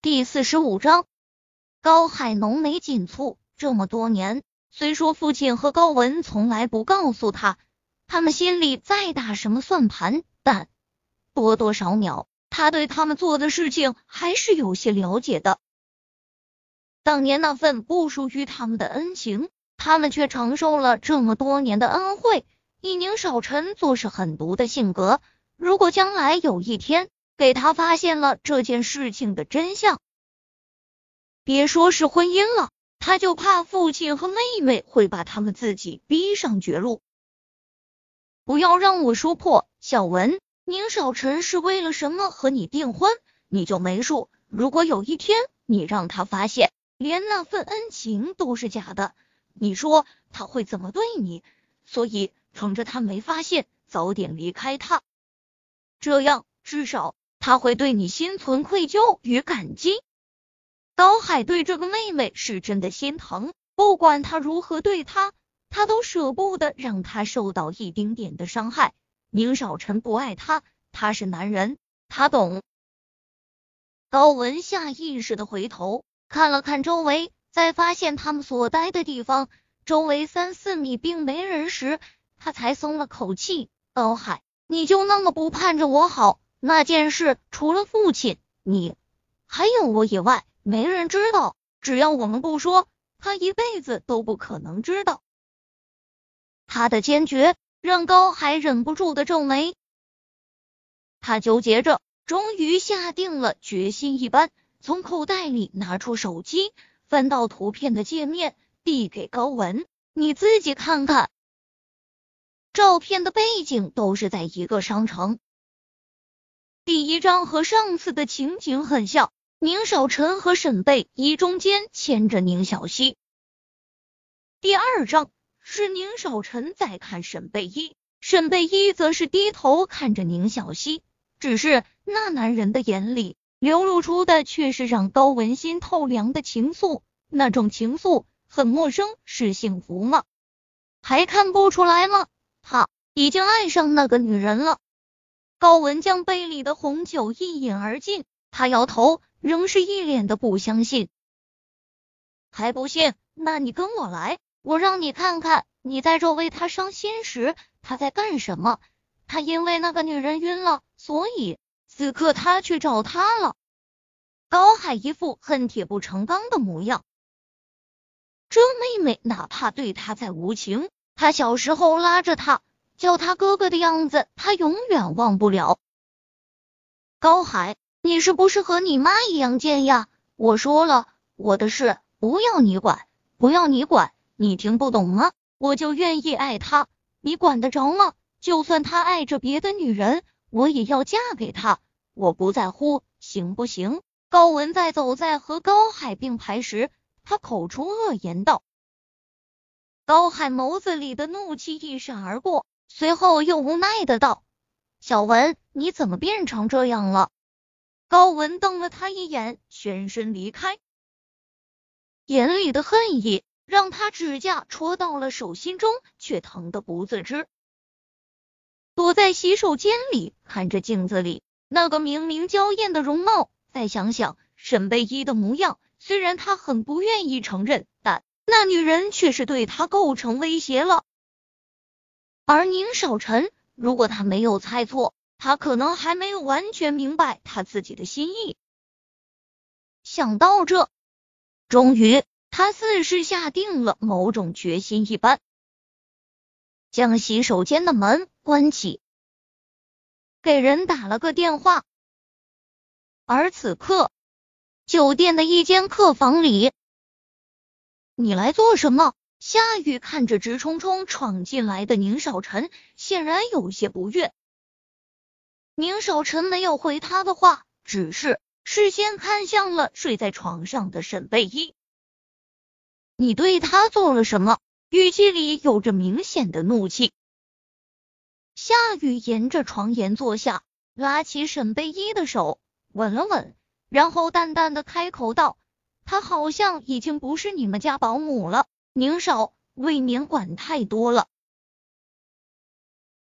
第四十五章，高海浓眉紧蹙。这么多年，虽说父亲和高文从来不告诉他，他们心里再打什么算盘，但多多少少，他对他们做的事情还是有些了解的。当年那份不属于他们的恩情，他们却承受了这么多年的恩惠。以宁少臣做事狠毒的性格，如果将来有一天，给他发现了这件事情的真相，别说是婚姻了，他就怕父亲和妹妹会把他们自己逼上绝路。不要让我说破，小文，宁少臣是为了什么和你订婚，你就没数。如果有一天你让他发现，连那份恩情都是假的，你说他会怎么对你？所以趁着他没发现，早点离开他，这样至少。他会对你心存愧疚与感激。高海对这个妹妹是真的心疼，不管他如何对她，他都舍不得让她受到一丁点的伤害。宁少臣不爱他，他是男人，他懂。高文下意识的回头看了看周围，在发现他们所待的地方周围三四米并没人时，他才松了口气。高海，你就那么不盼着我好？那件事除了父亲、你还有我以外，没人知道。只要我们不说，他一辈子都不可能知道。他的坚决让高海忍不住的皱眉。他纠结着，终于下定了决心一般，从口袋里拿出手机，翻到图片的界面，递给高文：“你自己看看。”照片的背景都是在一个商城。第一章和上次的情景很像，宁少臣和沈贝依中间牵着宁小溪。第二章是宁少臣在看沈贝依，沈贝依则是低头看着宁小溪，只是那男人的眼里流露出的却是让高文心透凉的情愫，那种情愫很陌生，是幸福吗？还看不出来吗？他已经爱上那个女人了。高文将杯里的红酒一饮而尽，他摇头，仍是一脸的不相信。还不信？那你跟我来，我让你看看，你在这为他伤心时，他在干什么？他因为那个女人晕了，所以此刻他去找他了。高海一副恨铁不成钢的模样。这妹妹哪怕对他再无情，他小时候拉着他。叫他哥哥的样子，他永远忘不了。高海，你是不是和你妈一样贱呀？我说了，我的事不要你管，不要你管，你听不懂吗？我就愿意爱他，你管得着吗？就算他爱着别的女人，我也要嫁给他，我不在乎，行不行？高文在走在和高海并排时，他口出恶言道。高海眸子里的怒气一闪而过。随后又无奈的道：“小文，你怎么变成这样了？”高文瞪了他一眼，旋身离开，眼里的恨意让他指甲戳到了手心中，却疼得不自知。躲在洗手间里，看着镜子里那个明明娇艳的容貌，再想想沈贝依的模样，虽然他很不愿意承认，但那女人却是对他构成威胁了。而宁少臣，如果他没有猜错，他可能还没有完全明白他自己的心意。想到这，终于他似是下定了某种决心一般，将洗手间的门关起，给人打了个电话。而此刻，酒店的一间客房里，你来做什么？夏雨看着直冲冲闯进来的宁少臣，显然有些不悦。宁少臣没有回他的话，只是视线看向了睡在床上的沈贝依。你对他做了什么？语气里有着明显的怒气。夏雨沿着床沿坐下，拉起沈贝依的手，吻了吻，然后淡淡的开口道：“他好像已经不是你们家保姆了。”宁少，未免管太多了。